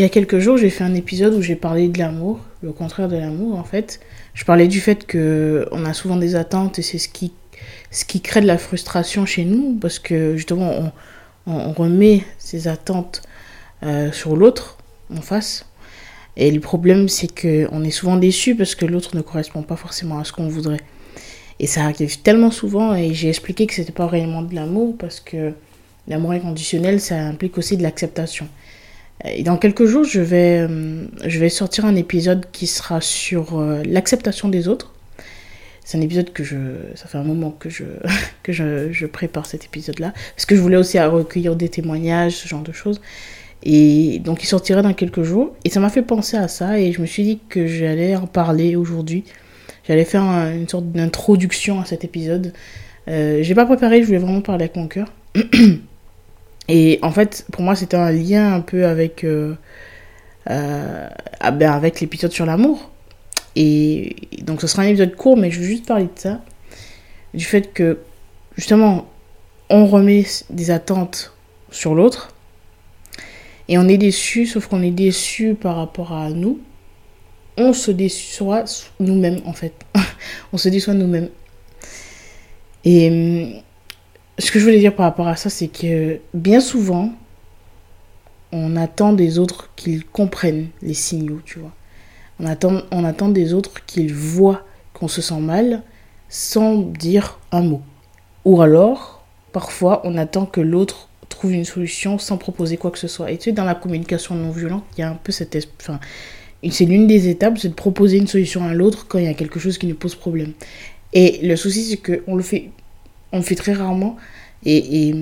Il y a quelques jours, j'ai fait un épisode où j'ai parlé de l'amour, le contraire de l'amour en fait. Je parlais du fait que on a souvent des attentes et c'est ce qui, ce qui crée de la frustration chez nous parce que justement on, remet ces attentes euh, sur l'autre en face. Et le problème c'est que on est souvent déçu parce que l'autre ne correspond pas forcément à ce qu'on voudrait. Et ça arrive tellement souvent et j'ai expliqué que c'était pas réellement de l'amour parce que l'amour inconditionnel ça implique aussi de l'acceptation. Et dans quelques jours, je vais, euh, je vais sortir un épisode qui sera sur euh, l'acceptation des autres. C'est un épisode que je. Ça fait un moment que je, que je, je prépare cet épisode-là. Parce que je voulais aussi recueillir des témoignages, ce genre de choses. Et donc, il sortira dans quelques jours. Et ça m'a fait penser à ça. Et je me suis dit que j'allais en parler aujourd'hui. J'allais faire une sorte d'introduction à cet épisode. Euh, j'ai pas préparé, je voulais vraiment parler avec mon cœur. Et en fait, pour moi, c'était un lien un peu avec, euh, euh, ah ben avec l'épisode sur l'amour. Et donc, ce sera un épisode court, mais je veux juste parler de ça. Du fait que, justement, on remet des attentes sur l'autre. Et on est déçu, sauf qu'on est déçu par rapport à nous. On se déçoit nous-mêmes, en fait. on se déçoit nous-mêmes. Et ce que je voulais dire par rapport à ça, c'est que bien souvent, on attend des autres qu'ils comprennent les signaux, tu vois. On attend, on attend des autres qu'ils voient qu'on se sent mal sans dire un mot. Ou alors, parfois, on attend que l'autre trouve une solution sans proposer quoi que ce soit. Et tu sais, dans la communication non violente, il y a un peu cette... Enfin, c'est l'une des étapes, c'est de proposer une solution à l'autre quand il y a quelque chose qui nous pose problème. Et le souci, c'est qu'on le fait on le fait très rarement. Et,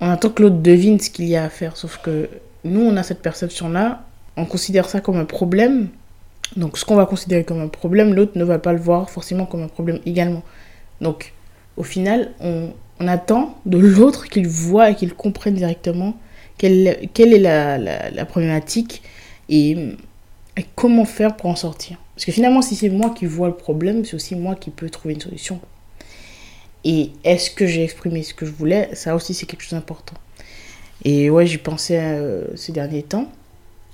on attend que l'autre devine ce qu'il y a à faire. Sauf que nous, on a cette perception-là. On considère ça comme un problème. Donc, ce qu'on va considérer comme un problème, l'autre ne va pas le voir forcément comme un problème également. Donc, au final, on, attend de l'autre qu'il voit et qu'il comprenne directement quelle, quelle est la, problématique et, et, comment faire pour en sortir. Parce que finalement, si c'est moi qui vois le problème, c'est aussi moi qui peux trouver une solution. Et est-ce que j'ai exprimé ce que je voulais? Ça aussi, c'est quelque chose d'important. Et ouais, j'y pensais euh, ces derniers temps.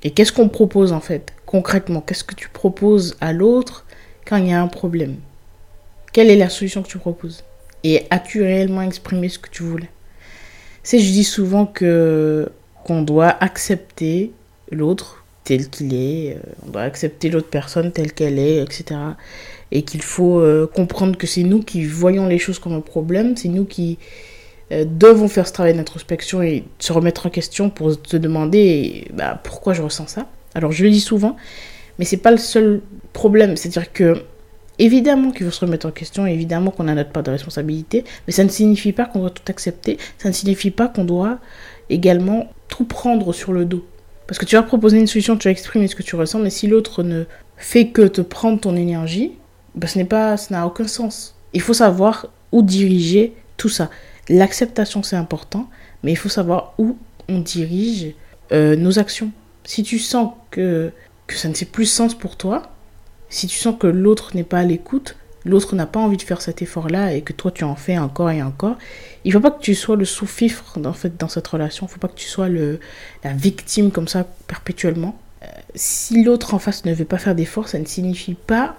Et qu'est-ce qu'on propose en fait Concrètement, qu'est-ce que tu proposes à l'autre quand il y a un problème? Quelle est la solution que tu proposes? Et as-tu réellement exprimé ce que tu voulais? C'est, je dis souvent que qu'on doit accepter l'autre tel qu'il est, euh, on doit accepter l'autre personne telle qu'elle est, etc et qu'il faut euh, comprendre que c'est nous qui voyons les choses comme un problème, c'est nous qui euh, devons faire ce travail d'introspection et se remettre en question pour se demander bah, pourquoi je ressens ça. Alors je le dis souvent, mais c'est pas le seul problème, c'est-à-dire que évidemment qu'il faut se remettre en question, évidemment qu'on a notre part de responsabilité, mais ça ne signifie pas qu'on doit tout accepter, ça ne signifie pas qu'on doit également tout prendre sur le dos. Parce que tu vas proposer une solution, tu vas exprimer ce que tu ressens, mais si l'autre ne fait que te prendre ton énergie, ben, ce n'est pas, ça n'a aucun sens. Il faut savoir où diriger tout ça. L'acceptation, c'est important, mais il faut savoir où on dirige euh, nos actions. Si tu sens que, que ça ne fait plus sens pour toi, si tu sens que l'autre n'est pas à l'écoute, l'autre n'a pas envie de faire cet effort-là et que toi tu en fais encore et encore, il faut pas que tu sois le sous-fifre en fait, dans cette relation, il faut pas que tu sois le, la victime comme ça perpétuellement. Euh, si l'autre en face ne veut pas faire d'efforts, ça ne signifie pas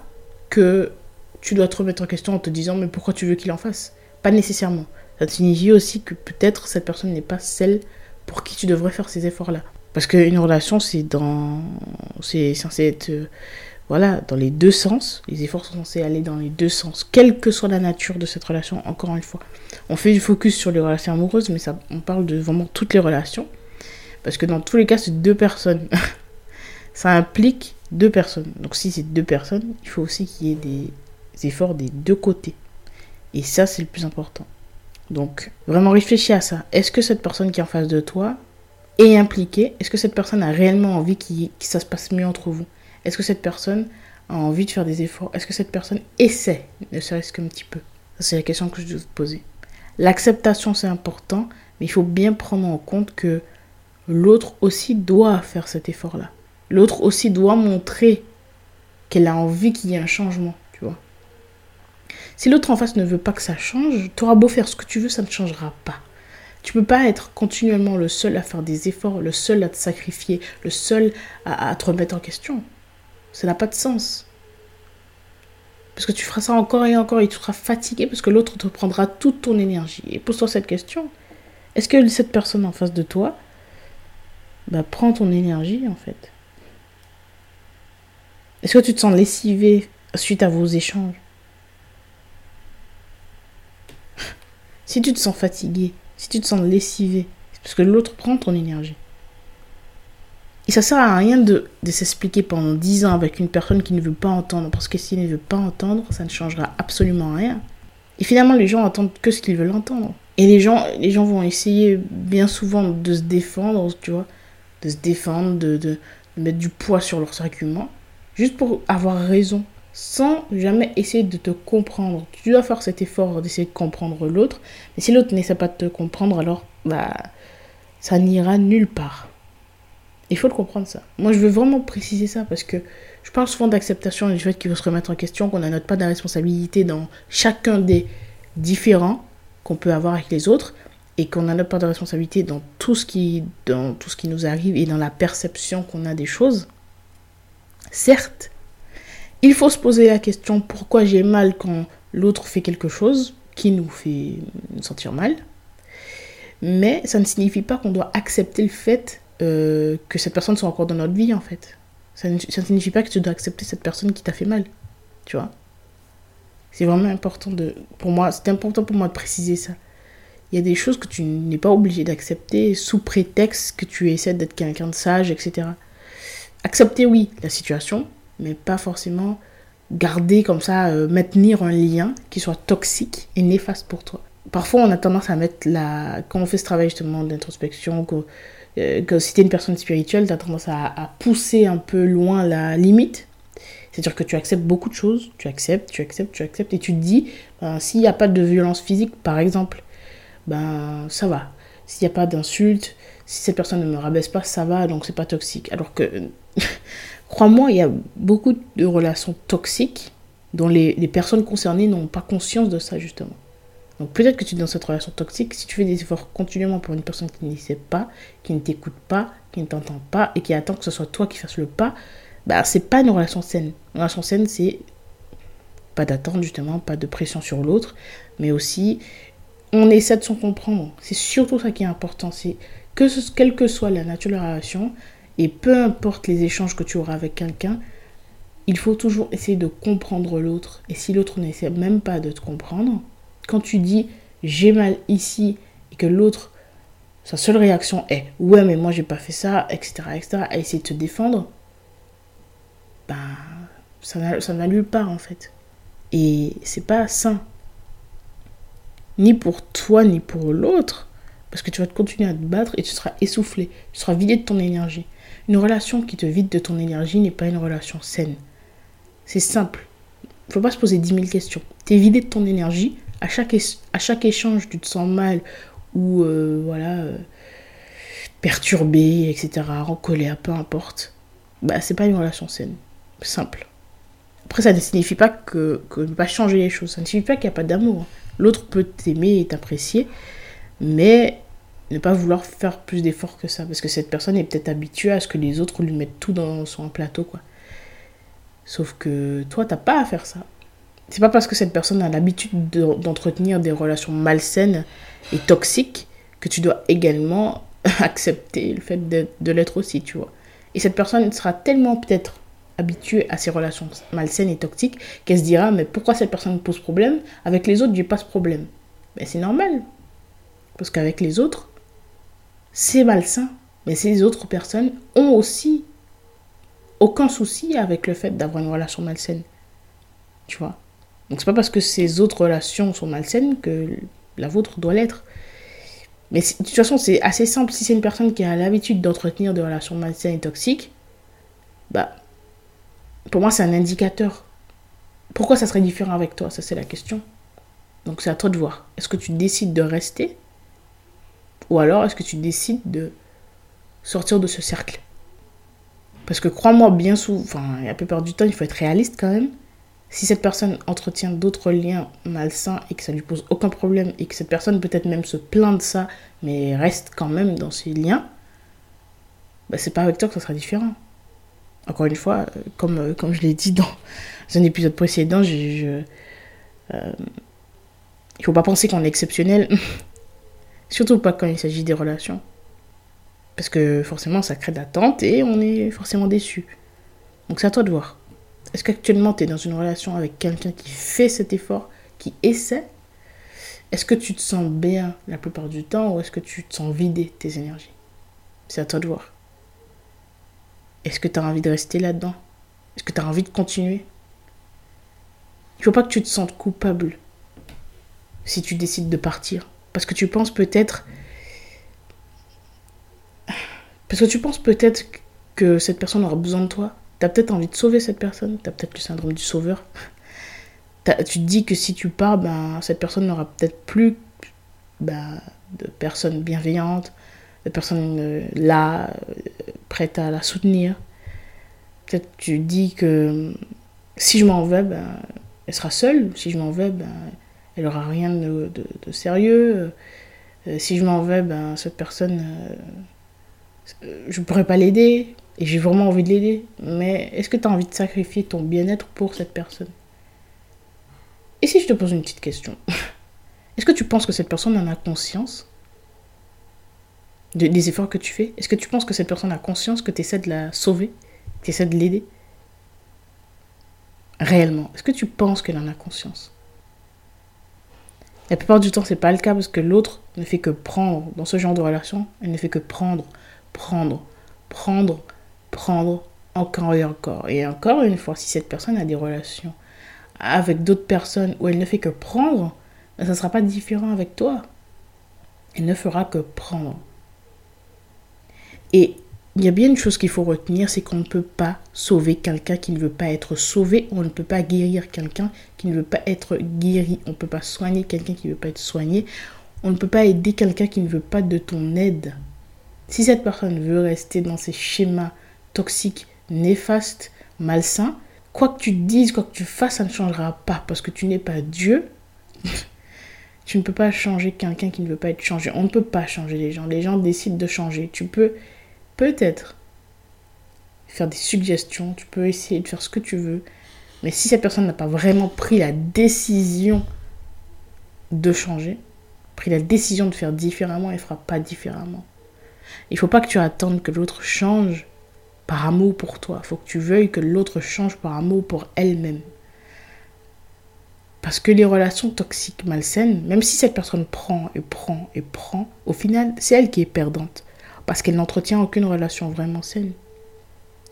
que tu dois te remettre en question en te disant mais pourquoi tu veux qu'il en fasse? Pas nécessairement. Ça signifie aussi que peut-être cette personne n'est pas celle pour qui tu devrais faire ces efforts-là. Parce qu'une relation, c'est dans, c'est censé être, euh, voilà, dans les deux sens. Les efforts sont censés aller dans les deux sens, quelle que soit la nature de cette relation. Encore une fois, on fait du focus sur les relations amoureuses, mais ça, on parle de vraiment toutes les relations, parce que dans tous les cas, c'est deux personnes. ça implique deux personnes. Donc si c'est deux personnes, il faut aussi qu'il y ait des efforts des deux côtés. Et ça, c'est le plus important. Donc, vraiment réfléchis à ça. Est-ce que cette personne qui est en face de toi est impliquée? Est-ce que cette personne a réellement envie que ça se passe mieux entre vous? Est-ce que cette personne a envie de faire des efforts? Est-ce que cette personne essaie, ne serait-ce qu'un petit peu? C'est la question que je dois te poser. L'acceptation, c'est important, mais il faut bien prendre en compte que l'autre aussi doit faire cet effort-là. L'autre aussi doit montrer qu'elle a envie qu'il y ait un changement, tu vois. Si l'autre en face ne veut pas que ça change, tu auras beau faire ce que tu veux, ça ne changera pas. Tu peux pas être continuellement le seul à faire des efforts, le seul à te sacrifier, le seul à, te remettre en question. Ça n'a pas de sens. Parce que tu feras ça encore et encore et tu seras fatigué parce que l'autre te prendra toute ton énergie. Et pose-toi cette question. Est-ce que cette personne en face de toi bah, prend ton énergie en fait? Est-ce que tu te sens lessivé suite à vos échanges? Si tu te sens fatigué, si tu te sens lessivé, c'est parce que l'autre prend ton énergie. Et ça sert à rien de, de s'expliquer pendant 10 ans avec une personne qui ne veut pas entendre, parce que s'il ne veut pas entendre, ça ne changera absolument rien. Et finalement, les gens entendent que ce qu'ils veulent entendre. Et les gens, les gens vont essayer bien souvent de se défendre, tu vois, de se défendre, de, de mettre du poids sur leurs arguments, juste pour avoir raison sans jamais essayer de te comprendre. Tu dois faire cet effort d'essayer de comprendre l'autre. Mais si l'autre n'essaie pas de te comprendre, alors bah, ça n'ira nulle part. Il faut le comprendre ça. Moi, je veux vraiment préciser ça parce que je parle souvent d'acceptation et du fait qu'il faut se remettre en question, qu'on n'a notre pas de responsabilité dans chacun des différents qu'on peut avoir avec les autres et qu'on a notre part de responsabilité dans tout ce qui dans tout ce qui nous arrive et dans la perception qu'on a des choses. Certes, il faut se poser la question pourquoi j'ai mal quand l'autre fait quelque chose qui nous fait nous sentir mal. Mais ça ne signifie pas qu'on doit accepter le fait euh, que cette personne soit encore dans notre vie en fait. Ça ne, ça ne signifie pas que tu dois accepter cette personne qui t'a fait mal. Tu vois C'est vraiment important de. Pour moi, c'est important pour moi de préciser ça. Il y a des choses que tu n'es pas obligé d'accepter sous prétexte que tu essaies d'être quelqu'un de sage, etc. Accepter, oui, la situation, mais pas forcément garder comme ça, euh, maintenir un lien qui soit toxique et néfaste pour toi. Parfois, on a tendance à mettre la. Quand on fait ce travail justement d'introspection, que, euh, que si tu es une personne spirituelle, tu as tendance à, pousser un peu loin la limite. C'est-à-dire que tu acceptes beaucoup de choses, tu acceptes, tu acceptes, tu acceptes, et tu te dis, ben, s'il n'y a pas de violence physique, par exemple, ben ça va. S'il n'y a pas d'insulte, si cette personne ne me rabaisse pas, ça va, donc c'est pas toxique. Alors que Crois-moi, il y a beaucoup de relations toxiques dont les, personnes concernées n'ont pas conscience de ça, justement. Donc peut-être que tu es dans cette relation toxique, si tu fais des efforts continuellement pour une personne qui ne sait pas, qui ne t'écoute pas, qui ne t'entend pas et qui attend que ce soit toi qui fasses le pas, bah c'est pas une relation saine. Une relation saine, c'est pas d'attente justement, pas de pression sur l'autre, mais aussi on essaie de s'en comprendre. C'est surtout ça qui est important, c'est que quelle que soit la nature de la relation, et peu importe les échanges que tu auras avec quelqu'un, il faut toujours essayer de comprendre l'autre. Et si l'autre n'essaie même pas de te comprendre, quand tu dis j'ai mal ici et que l'autre, sa seule réaction est ouais, mais moi j'ai pas fait ça, etc., etc., à essayer de te défendre, ben ça nulle part en fait. Et c'est pas sain. Ni pour toi, ni pour l'autre. Parce que tu vas te continuer à te battre et tu seras essoufflé. Tu seras vidé de ton énergie. Une relation qui te vide de ton énergie n'est pas une relation saine. C'est simple. Il ne faut pas se poser 10 000 questions. Tu es vidé de ton énergie. À chaque, à chaque échange, tu te sens mal ou euh, voilà, euh, perturbé, etc., en colère, peu importe. Bah, c'est pas une relation saine. Simple. Après, ça ne signifie pas que, que ne pas changer les choses. Ça ne signifie pas qu'il n'y a pas d'amour. L'autre peut t'aimer et t'apprécier, mais ne pas vouloir faire plus d'efforts que ça. Parce que cette personne est peut-être habituée à ce que les autres lui mettent tout dans son plateau, quoi. Sauf que toi, t'as pas à faire ça. C'est pas parce que cette personne a l'habitude d'entretenir des relations malsaines et toxiques que tu dois également accepter le fait de, l'être aussi, tu vois. Et cette personne sera tellement peut-être habituée à ces relations malsaines et toxiques qu'elle se dira mais pourquoi cette personne pose problème? Avec les autres, j'ai pas ce problème. Mais c'est normal. Parce qu'avec les autres, c'est malsain. Mais ces autres personnes ont aussi aucun souci avec le fait d'avoir une relation malsaine. Tu vois? Donc c'est pas parce que ces autres relations sont malsaines que la vôtre doit l'être. Mais de toute façon, c'est assez simple. Si c'est une personne qui a l'habitude d'entretenir des relations malsaines et toxiques, bah, pour moi, c'est un indicateur. Pourquoi ça serait différent avec toi? Ça, c'est la question. Donc, c'est à toi de voir. Est-ce que tu décides de rester? Ou alors, est-ce que tu décides de sortir de ce cercle? Parce que crois-moi, bien souvent, enfin, la plupart du temps, il faut être réaliste quand même. Si cette personne entretient d'autres liens malsains et que ça lui pose aucun problème et que cette personne peut-être même se plaint de ça, mais reste quand même dans ces liens, bah, c'est pas avec toi que ça sera différent. Encore une fois, euh, comme, euh, comme je l'ai dit dans un épisode précédent, je, je euh, il faut pas penser qu'on est exceptionnel. Surtout pas quand il s'agit des relations. Parce que forcément, ça crée d'attente et on est forcément déçu. Donc c'est à toi de voir. Est-ce qu'actuellement tu es dans une relation avec quelqu'un qui fait cet effort, qui essaie? Est-ce que tu te sens bien la plupart du temps ou est-ce que tu te sens vider tes énergies? C'est à toi de voir. Est-ce que tu as envie de rester là-dedans? Est-ce que tu as envie de continuer? Il faut pas que tu te sentes coupable si tu décides de partir. Parce que tu penses peut-être... Parce que tu penses peut-être que cette personne aura besoin de toi. Tu as peut-être envie de sauver cette personne. Tu as peut-être le syndrome du sauveur. tu te dis que si tu pars, ben, cette personne n'aura peut-être plus ben, de personnes bienveillantes, de personnes euh, là, euh, prêtes à la soutenir. Peut-être tu dis que si je m'en vais, ben, elle sera seule. Si je m'en vais, ben, elle aura rien de, sérieux. Euh, si je m'en vais, ben, cette personne, je ne pourrais pas l'aider. Et j'ai vraiment envie de l'aider. Mais est-ce que tu as envie de sacrifier ton bien-être pour cette personne? Et si je te pose une petite question? Est-ce que tu penses que cette personne en a conscience? Des efforts que tu fais? Est-ce que tu penses que cette personne a conscience que tu essaies de la sauver? Tu essaies de l'aider? Réellement. Est-ce que tu penses qu'elle en a conscience? La plupart du temps, c'est pas le cas parce que l'autre ne fait que prendre. Dans ce genre de relation, elle ne fait que prendre, prendre, prendre, prendre encore et encore. Et encore une fois, si cette personne a des relations avec d'autres personnes où elle ne fait que prendre, ben, ça ne sera pas différent avec toi. Elle ne fera que prendre. Et il y a bien une chose qu'il faut retenir, c'est qu'on ne peut pas sauver quelqu'un qui ne veut pas être sauvé, on ne peut pas guérir quelqu'un qui ne veut pas être guéri, on ne peut pas soigner quelqu'un qui ne veut pas être soigné, on ne peut pas aider quelqu'un qui ne veut pas de ton aide. Si cette personne veut rester dans ces schémas toxiques, néfastes, malsains, quoi que tu dises, quoi que tu fasses, ça ne changera pas parce que tu n'es pas Dieu. tu ne peux pas changer quelqu'un qui ne veut pas être changé. On ne peut pas changer les gens. Les gens décident de changer. Tu peux peut-être faire des suggestions, tu peux essayer de faire ce que tu veux, mais si cette personne n'a pas vraiment pris la décision de changer, pris la décision de faire différemment, elle ne fera pas différemment. Il faut pas que tu attendes que l'autre change par amour pour toi. Il faut que tu veuilles que l'autre change par amour pour elle-même. Parce que les relations toxiques malsaines, même si cette personne prend et prend et prend, au final, c'est elle qui est perdante parce qu'elle n'entretient aucune relation vraiment saine.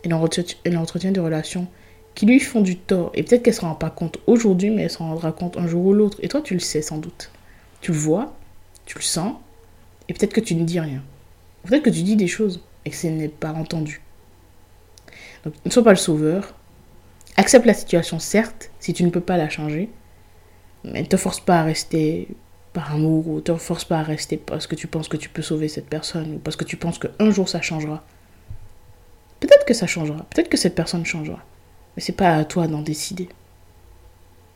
Elle entretient, des relations qui lui font du tort. Et peut-être qu'elle ne se rend pas compte aujourd'hui, mais elle se rendra compte un jour ou l'autre. Et toi, tu le sais sans doute. Tu le vois, tu le sens, et peut-être que tu ne dis rien. Peut-être que tu dis des choses et que ce n'est pas entendu. Donc, ne sois pas le sauveur. Accepte la situation, certes, si tu ne peux pas la changer. Mais ne te force pas à rester par amour ou te force pas à rester parce que tu penses que tu peux sauver cette personne ou parce que tu penses qu'un jour ça changera. Peut-être que ça changera, peut-être que cette personne changera. Mais c'est pas à toi d'en décider.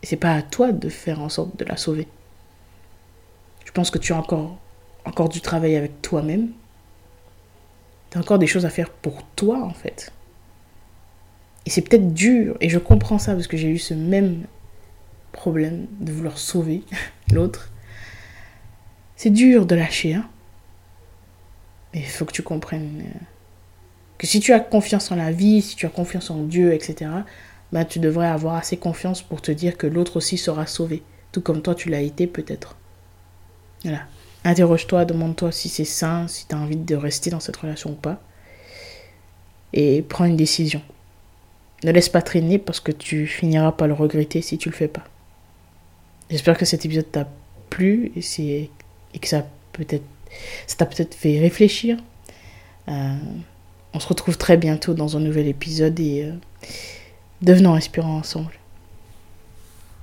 Et c'est pas à toi de faire en sorte de la sauver. Je pense que tu as encore, encore du travail avec toi-même. Tu as encore des choses à faire pour toi en fait. Et c'est peut-être dur, et je comprends ça parce que j'ai eu ce même problème de vouloir sauver l'autre. C'est dur de lâcher, hein. Mais il faut que tu comprennes euh, que si tu as confiance en la vie, si tu as confiance en Dieu, etc., bah, tu devrais avoir assez confiance pour te dire que l'autre aussi sera sauvé, tout comme toi tu l'as été peut-être. Voilà. Interroge-toi, demande-toi si c'est sain, si tu as envie de rester dans cette relation ou pas. Et prends une décision. Ne laisse pas traîner parce que tu finiras par le regretter si tu le fais pas. J'espère que cet épisode t'a plu et, c'est, et que ça, peut-être, ça t'a peut-être fait réfléchir. Euh, on se retrouve très bientôt dans un nouvel épisode et devenons inspirants ensemble.